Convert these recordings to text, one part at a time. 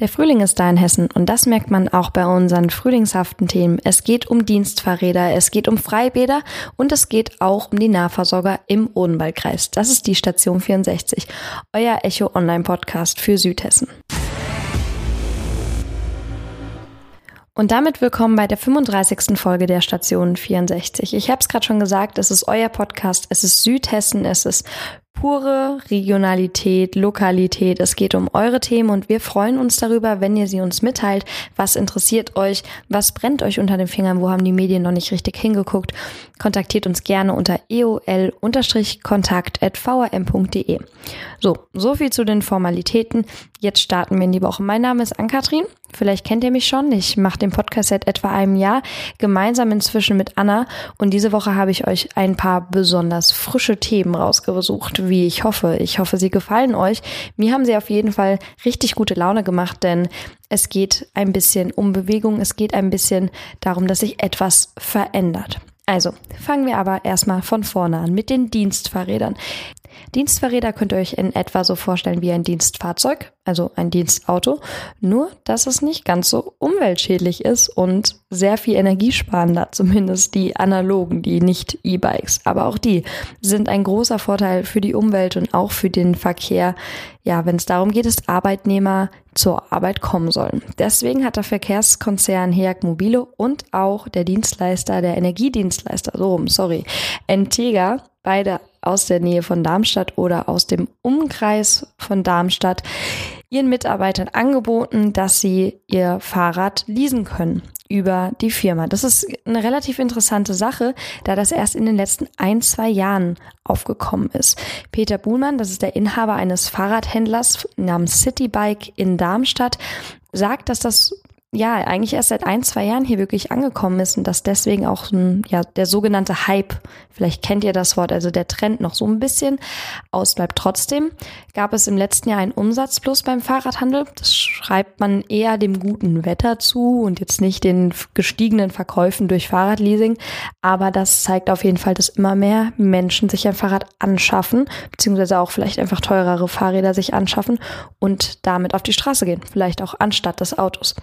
Der Frühling ist da in Hessen und das merkt man auch bei unseren frühlingshaften Themen. Es geht um Dienstfahrräder, es geht um Freibäder und es geht auch um die Nahversorger im Odenwaldkreis. Das ist die Station 64, euer Echo Online Podcast für Südhessen. Und damit willkommen bei der 35. Folge der Station 64. Ich habe es gerade schon gesagt, es ist euer Podcast, es ist Südhessen, es ist pure Regionalität, Lokalität. Es geht um eure Themen und wir freuen uns darüber, wenn ihr sie uns mitteilt. Was interessiert euch? Was brennt euch unter den Fingern? Wo haben die Medien noch nicht richtig hingeguckt? Kontaktiert uns gerne unter eol-kontakt.vrm.de. So, so viel zu den Formalitäten. Jetzt starten wir in die Woche. Mein Name ist Ann-Kathrin. Vielleicht kennt ihr mich schon. Ich mache den Podcast seit etwa einem Jahr gemeinsam inzwischen mit Anna und diese Woche habe ich euch ein paar besonders frische Themen rausgesucht, wie ich hoffe. Ich hoffe, sie gefallen euch. Mir haben sie auf jeden Fall richtig gute Laune gemacht, denn es geht ein bisschen um Bewegung, es geht ein bisschen darum, dass sich etwas verändert. Also, fangen wir aber erstmal von vorne an mit den Dienstfahrrädern. Dienstfahrräder könnt ihr euch in etwa so vorstellen wie ein Dienstfahrzeug, also ein Dienstauto, nur dass es nicht ganz so umweltschädlich ist und sehr viel energiesparender, zumindest die analogen, die nicht E-Bikes. Aber auch die sind ein großer Vorteil für die Umwelt und auch für den Verkehr, ja, wenn es darum geht, dass Arbeitnehmer zur Arbeit kommen sollen. Deswegen hat der Verkehrskonzern HEAG Mobile und auch der Dienstleister, der Energiedienstleister, so rum, sorry, Entega, beide aus der Nähe von Darmstadt oder aus dem Umkreis von Darmstadt ihren Mitarbeitern angeboten, dass sie ihr Fahrrad leasen können über die Firma. Das ist eine relativ interessante Sache, da das erst in den letzten ein, zwei Jahren aufgekommen ist. Peter Buhlmann, das ist der Inhaber eines Fahrradhändlers namens Citybike in Darmstadt, sagt, dass das ja, eigentlich erst seit ein, zwei Jahren hier wirklich angekommen ist und dass deswegen auch ein, ja, der sogenannte Hype, vielleicht kennt ihr das Wort, also der Trend noch so ein bisschen ausbleibt. Trotzdem gab es im letzten Jahr einen Umsatzplus beim Fahrradhandel. Das schreibt man eher dem guten Wetter zu und jetzt nicht den gestiegenen Verkäufen durch Fahrradleasing. Aber das zeigt auf jeden Fall, dass immer mehr Menschen sich ein Fahrrad anschaffen, beziehungsweise auch vielleicht einfach teurere Fahrräder sich anschaffen und damit auf die Straße gehen. Vielleicht auch anstatt des Autos.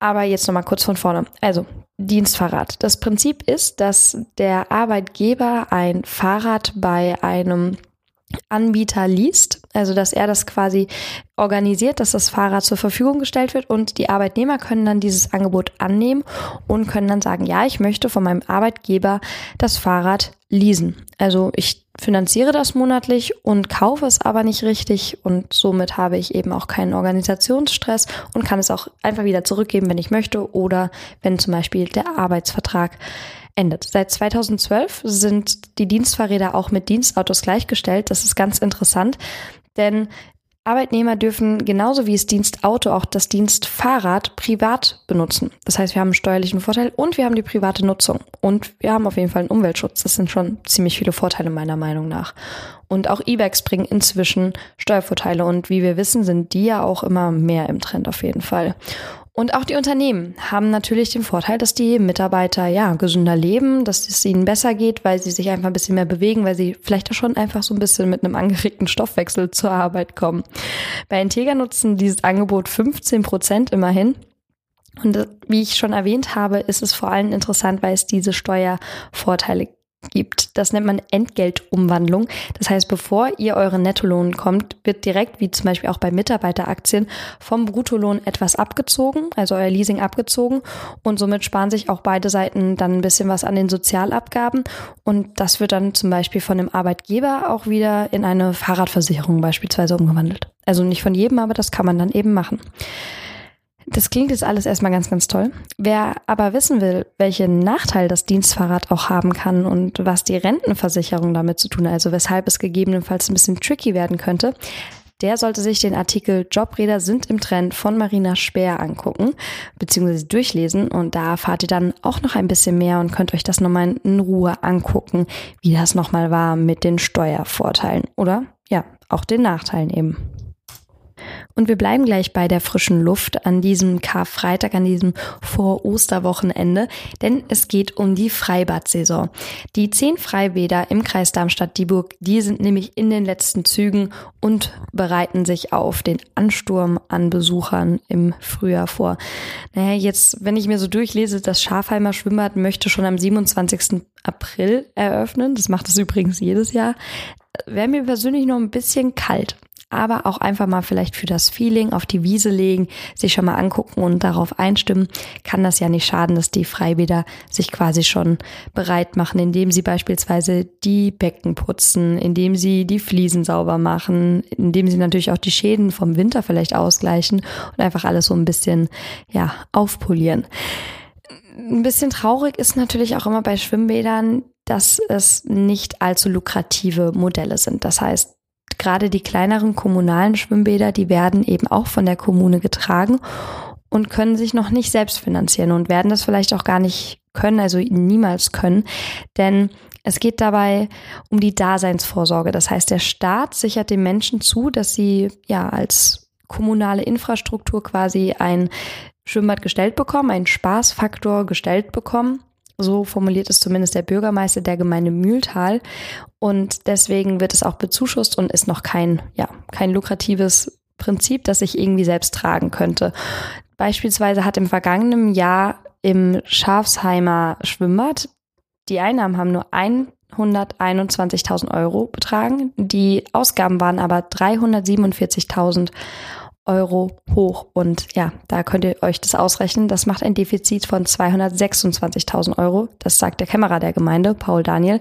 Aber jetzt nochmal kurz von vorne. Also, Dienstfahrrad. Das Prinzip ist, dass der Arbeitgeber ein Fahrrad bei einem Anbieter liest, also dass er das quasi organisiert, dass das Fahrrad zur Verfügung gestellt wird und die Arbeitnehmer können dann dieses Angebot annehmen und können dann sagen, ja, ich möchte von meinem Arbeitgeber das Fahrrad leasen. Also ich finanziere das monatlich und kaufe es aber nicht richtig und somit habe ich eben auch keinen Organisationsstress und kann es auch einfach wieder zurückgeben, wenn ich möchte oder wenn zum Beispiel der Arbeitsvertrag endet. Seit 2012 sind die Dienstfahrräder auch mit Dienstautos gleichgestellt. Das ist ganz interessant, denn Arbeitnehmer dürfen genauso wie das Dienstauto auch das Dienstfahrrad privat benutzen. Das heißt, wir haben einen steuerlichen Vorteil und wir haben die private Nutzung. Und wir haben auf jeden Fall einen Umweltschutz. Das sind schon ziemlich viele Vorteile meiner Meinung nach. Und auch E-Bikes bringen inzwischen Steuervorteile. Und wie wir wissen, sind die ja auch immer mehr im Trend auf jeden Fall. Und auch die Unternehmen haben natürlich den Vorteil, dass die Mitarbeiter ja gesünder leben, dass es ihnen besser geht, weil sie sich einfach ein bisschen mehr bewegen, weil sie vielleicht auch schon einfach so ein bisschen mit einem angeregten Stoffwechsel zur Arbeit kommen. Bei Integra nutzen dieses Angebot 15 Prozent immerhin. Und wie ich schon erwähnt habe, ist es vor allem interessant, weil es diese Steuervorteile gibt. Das nennt man Entgeltumwandlung. Das heißt, bevor ihr euren Nettolohn kommt, wird direkt, wie zum Beispiel auch bei Mitarbeiteraktien, vom Bruttolohn etwas abgezogen, also euer Leasing abgezogen. Und somit sparen sich auch beide Seiten dann ein bisschen was an den Sozialabgaben. Und das wird dann zum Beispiel von dem Arbeitgeber auch wieder in eine Fahrradversicherung beispielsweise umgewandelt. Also nicht von jedem, aber das kann man dann eben machen. Das klingt jetzt alles erstmal ganz, ganz toll. Wer aber wissen will, welchen Nachteil das Dienstfahrrad auch haben kann und was die Rentenversicherung damit zu tun hat, also weshalb es gegebenenfalls ein bisschen tricky werden könnte, der sollte sich den Artikel Jobräder sind im Trend von Marina Speer angucken, beziehungsweise durchlesen und da erfahrt ihr dann auch noch ein bisschen mehr und könnt euch das nochmal in Ruhe angucken, wie das nochmal war mit den Steuervorteilen oder ja, auch den Nachteilen eben. Und wir bleiben gleich bei der frischen Luft an diesem Karfreitag, an diesem Vor-Osterwochenende, denn es geht um die Freibad-Saison. Die zehn Freibäder im Kreis Darmstadt-Dieburg, die sind nämlich in den letzten Zügen und bereiten sich auf den Ansturm an Besuchern im Frühjahr vor. Naja, jetzt, wenn ich mir so durchlese, das Schafheimer Schwimmbad möchte schon am 27. April eröffnen. Das macht es übrigens jedes Jahr. Wäre mir persönlich noch ein bisschen kalt aber auch einfach mal vielleicht für das Feeling auf die Wiese legen, sich schon mal angucken und darauf einstimmen, kann das ja nicht schaden, dass die Freibäder sich quasi schon bereit machen, indem sie beispielsweise die Becken putzen, indem sie die Fliesen sauber machen, indem sie natürlich auch die Schäden vom Winter vielleicht ausgleichen und einfach alles so ein bisschen, ja, aufpolieren. Ein bisschen traurig ist natürlich auch immer bei Schwimmbädern, dass es nicht allzu lukrative Modelle sind. Das heißt, gerade die kleineren kommunalen Schwimmbäder, die werden eben auch von der Kommune getragen und können sich noch nicht selbst finanzieren und werden das vielleicht auch gar nicht können, also niemals können, denn es geht dabei um die Daseinsvorsorge. Das heißt, der Staat sichert den Menschen zu, dass sie ja als kommunale Infrastruktur quasi ein Schwimmbad gestellt bekommen, einen Spaßfaktor gestellt bekommen so formuliert es zumindest der Bürgermeister der Gemeinde Mühltal. Und deswegen wird es auch bezuschusst und ist noch kein, ja, kein lukratives Prinzip, das ich irgendwie selbst tragen könnte. Beispielsweise hat im vergangenen Jahr im Schafsheimer Schwimmbad die Einnahmen haben nur 121.000 Euro betragen. Die Ausgaben waren aber 347.000 Euro hoch. Und ja, da könnt ihr euch das ausrechnen. Das macht ein Defizit von 226.000 Euro. Das sagt der Kämmerer der Gemeinde, Paul Daniel.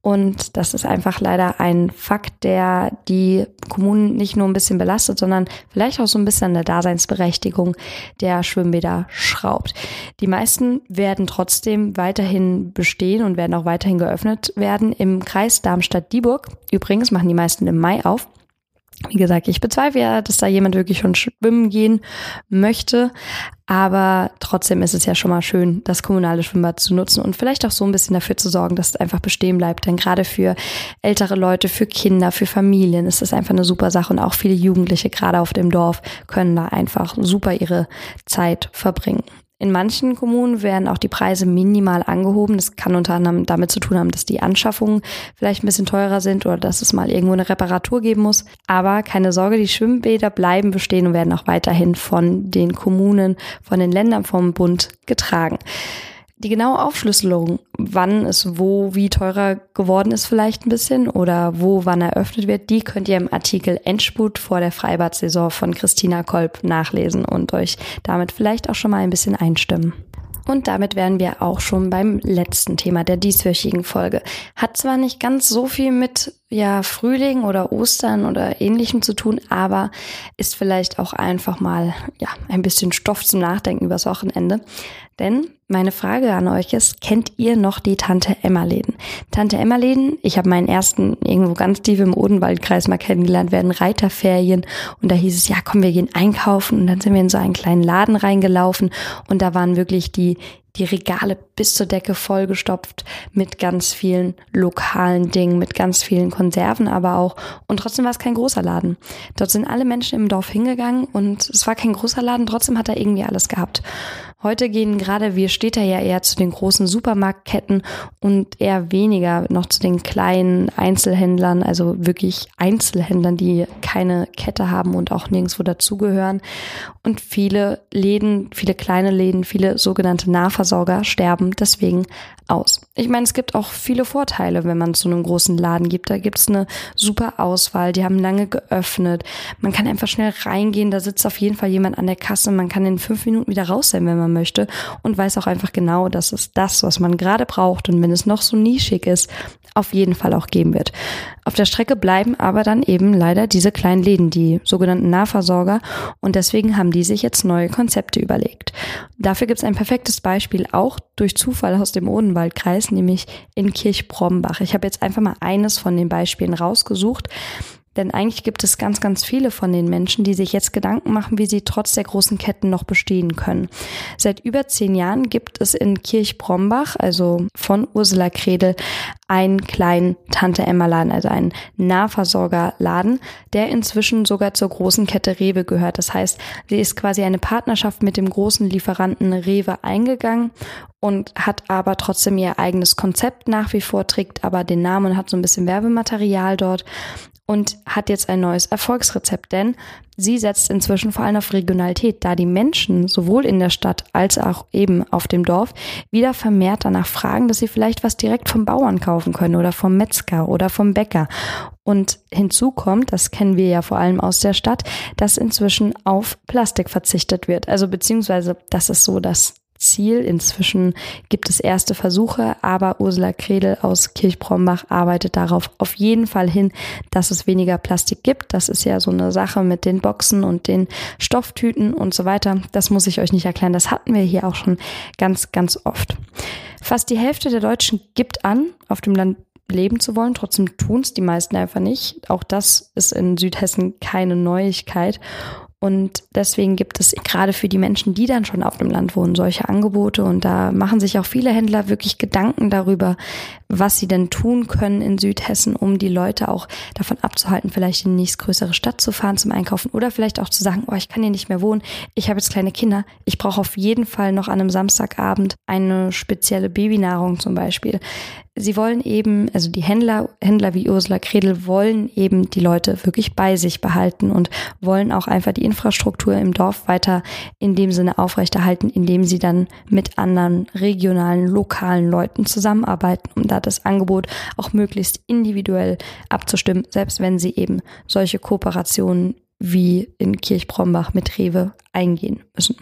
Und das ist einfach leider ein Fakt, der die Kommunen nicht nur ein bisschen belastet, sondern vielleicht auch so ein bisschen an der Daseinsberechtigung der Schwimmbäder schraubt. Die meisten werden trotzdem weiterhin bestehen und werden auch weiterhin geöffnet werden im Kreis Darmstadt-Dieburg. Übrigens machen die meisten im Mai auf. Wie gesagt, ich bezweifle ja, dass da jemand wirklich schon schwimmen gehen möchte. Aber trotzdem ist es ja schon mal schön, das kommunale Schwimmbad zu nutzen und vielleicht auch so ein bisschen dafür zu sorgen, dass es einfach bestehen bleibt. Denn gerade für ältere Leute, für Kinder, für Familien ist das einfach eine super Sache. Und auch viele Jugendliche, gerade auf dem Dorf, können da einfach super ihre Zeit verbringen. In manchen Kommunen werden auch die Preise minimal angehoben. Das kann unter anderem damit zu tun haben, dass die Anschaffungen vielleicht ein bisschen teurer sind oder dass es mal irgendwo eine Reparatur geben muss. Aber keine Sorge, die Schwimmbäder bleiben bestehen und werden auch weiterhin von den Kommunen, von den Ländern, vom Bund getragen. Die genaue Aufschlüsselung, wann es wo wie teurer geworden ist vielleicht ein bisschen oder wo wann eröffnet wird, die könnt ihr im Artikel Endspurt vor der Freibad-Saison von Christina Kolb nachlesen und euch damit vielleicht auch schon mal ein bisschen einstimmen. Und damit wären wir auch schon beim letzten Thema der dieswöchigen Folge. Hat zwar nicht ganz so viel mit ja Frühling oder Ostern oder ähnlichem zu tun, aber ist vielleicht auch einfach mal ja ein bisschen Stoff zum Nachdenken übers Wochenende. Denn meine Frage an euch ist, kennt ihr noch die Tante Emma Läden? Tante Emma Läden, ich habe meinen ersten irgendwo ganz tief im Odenwaldkreis mal kennengelernt, werden Reiterferien und da hieß es, ja komm, wir gehen einkaufen und dann sind wir in so einen kleinen Laden reingelaufen und da waren wirklich die die Regale bis zur Decke vollgestopft mit ganz vielen lokalen Dingen, mit ganz vielen Konserven aber auch. Und trotzdem war es kein großer Laden. Dort sind alle Menschen im Dorf hingegangen und es war kein großer Laden, trotzdem hat er irgendwie alles gehabt. Heute gehen gerade wir Städter ja eher zu den großen Supermarktketten und eher weniger noch zu den kleinen Einzelhändlern, also wirklich Einzelhändlern, die keine Kette haben und auch nirgendwo dazugehören. Und viele Läden, viele kleine Läden, viele sogenannte Nahversorger sterben deswegen aus. Ich meine, es gibt auch viele Vorteile, wenn man zu einem großen Laden gibt. Da gibt es eine super Auswahl, die haben lange geöffnet. Man kann einfach schnell reingehen, da sitzt auf jeden Fall jemand an der Kasse. Man kann in fünf Minuten wieder raus sein, wenn man möchte und weiß auch einfach genau, dass es das, was man gerade braucht und wenn es noch so nischig ist, auf jeden Fall auch geben wird. Auf der Strecke bleiben aber dann eben leider diese kleinen Läden, die sogenannten Nahversorger und deswegen haben die sich jetzt neue Konzepte überlegt. Dafür gibt es ein perfektes Beispiel auch durch Zufall aus dem Odenwaldkreis, nämlich in Kirchbrombach. Ich habe jetzt einfach mal eines von den Beispielen rausgesucht. Denn eigentlich gibt es ganz, ganz viele von den Menschen, die sich jetzt Gedanken machen, wie sie trotz der großen Ketten noch bestehen können. Seit über zehn Jahren gibt es in Kirchbrombach, also von Ursula Kredel, einen kleinen Tante Emma Laden, also einen Nahversorgerladen, der inzwischen sogar zur großen Kette Rewe gehört. Das heißt, sie ist quasi eine Partnerschaft mit dem großen Lieferanten Rewe eingegangen und hat aber trotzdem ihr eigenes Konzept nach wie vor, trägt aber den Namen und hat so ein bisschen Werbematerial dort und hat jetzt ein neues Erfolgsrezept, denn sie setzt inzwischen vor allem auf Regionalität, da die Menschen sowohl in der Stadt als auch eben auf dem Dorf wieder vermehrt danach fragen, dass sie vielleicht was direkt vom Bauern kaufen können oder vom Metzger oder vom Bäcker. Und hinzu kommt, das kennen wir ja vor allem aus der Stadt, dass inzwischen auf Plastik verzichtet wird. Also beziehungsweise das ist so das Ziel. Inzwischen gibt es erste Versuche, aber Ursula Kredel aus Kirchbrombach arbeitet darauf auf jeden Fall hin, dass es weniger Plastik gibt. Das ist ja so eine Sache mit den Boxen und den Stofftüten und so weiter. Das muss ich euch nicht erklären. Das hatten wir hier auch schon ganz, ganz oft. Fast die Hälfte der Deutschen gibt an, auf dem Land leben zu wollen. Trotzdem tun es die meisten einfach nicht. Auch das ist in Südhessen keine Neuigkeit. Und deswegen gibt es gerade für die Menschen, die dann schon auf dem Land wohnen, solche Angebote. Und da machen sich auch viele Händler wirklich Gedanken darüber, was sie denn tun können in Südhessen, um die Leute auch davon abzuhalten, vielleicht in die nächstgrößere Stadt zu fahren zum Einkaufen oder vielleicht auch zu sagen, oh, ich kann hier nicht mehr wohnen, ich habe jetzt kleine Kinder, ich brauche auf jeden Fall noch an einem Samstagabend eine spezielle Babynahrung zum Beispiel. Sie wollen eben, also die Händler, Händler wie Ursula Kredel wollen eben die Leute wirklich bei sich behalten und wollen auch einfach die Infrastruktur im Dorf weiter in dem Sinne aufrechterhalten, indem sie dann mit anderen regionalen, lokalen Leuten zusammenarbeiten, um da das Angebot auch möglichst individuell abzustimmen, selbst wenn sie eben solche Kooperationen wie in Kirchbrombach mit Rewe eingehen müssen.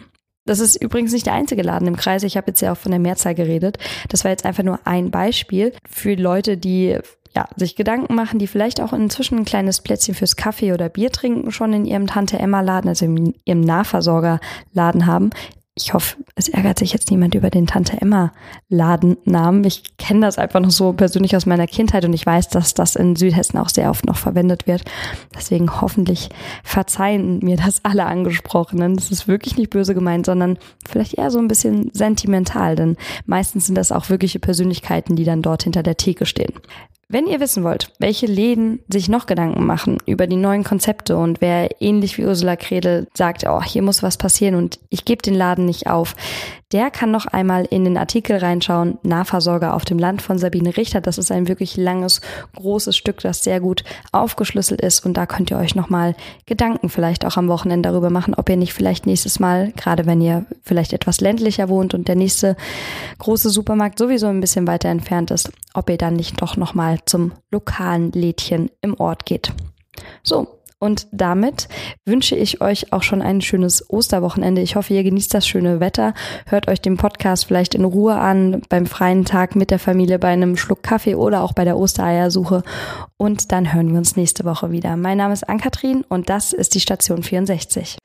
Das ist übrigens nicht der einzige Laden im Kreis. Ich habe jetzt ja auch von der Mehrzahl geredet. Das war jetzt einfach nur ein Beispiel für Leute, die ja, sich Gedanken machen, die vielleicht auch inzwischen ein kleines Plätzchen fürs Kaffee oder Bier trinken schon in ihrem Tante Emma Laden, also in ihrem Nahversorgerladen haben ich hoffe, es ärgert sich jetzt niemand über den Tante Emma Ladennamen. Ich kenne das einfach noch so persönlich aus meiner Kindheit und ich weiß, dass das in Südhessen auch sehr oft noch verwendet wird. Deswegen hoffentlich verzeihen mir das alle Angesprochenen. Das ist wirklich nicht böse gemeint, sondern vielleicht eher so ein bisschen sentimental, denn meistens sind das auch wirkliche Persönlichkeiten, die dann dort hinter der Theke stehen. Wenn ihr wissen wollt, welche Läden sich noch Gedanken machen über die neuen Konzepte und wer ähnlich wie Ursula Kredel sagt, oh, hier muss was passieren und ich gebe den Laden nicht auf, der kann noch einmal in den Artikel reinschauen, Nahversorger auf dem Land von Sabine Richter. Das ist ein wirklich langes, großes Stück, das sehr gut aufgeschlüsselt ist und da könnt ihr euch nochmal Gedanken vielleicht auch am Wochenende darüber machen, ob ihr nicht vielleicht nächstes Mal, gerade wenn ihr vielleicht etwas ländlicher wohnt und der nächste große Supermarkt sowieso ein bisschen weiter entfernt ist, ob ihr dann nicht doch nochmal zum lokalen Lädchen im Ort geht. So, und damit wünsche ich euch auch schon ein schönes Osterwochenende. Ich hoffe, ihr genießt das schöne Wetter. Hört euch den Podcast vielleicht in Ruhe an, beim freien Tag mit der Familie, bei einem Schluck Kaffee oder auch bei der Ostereiersuche. Und dann hören wir uns nächste Woche wieder. Mein Name ist Ann-Kathrin und das ist die Station 64.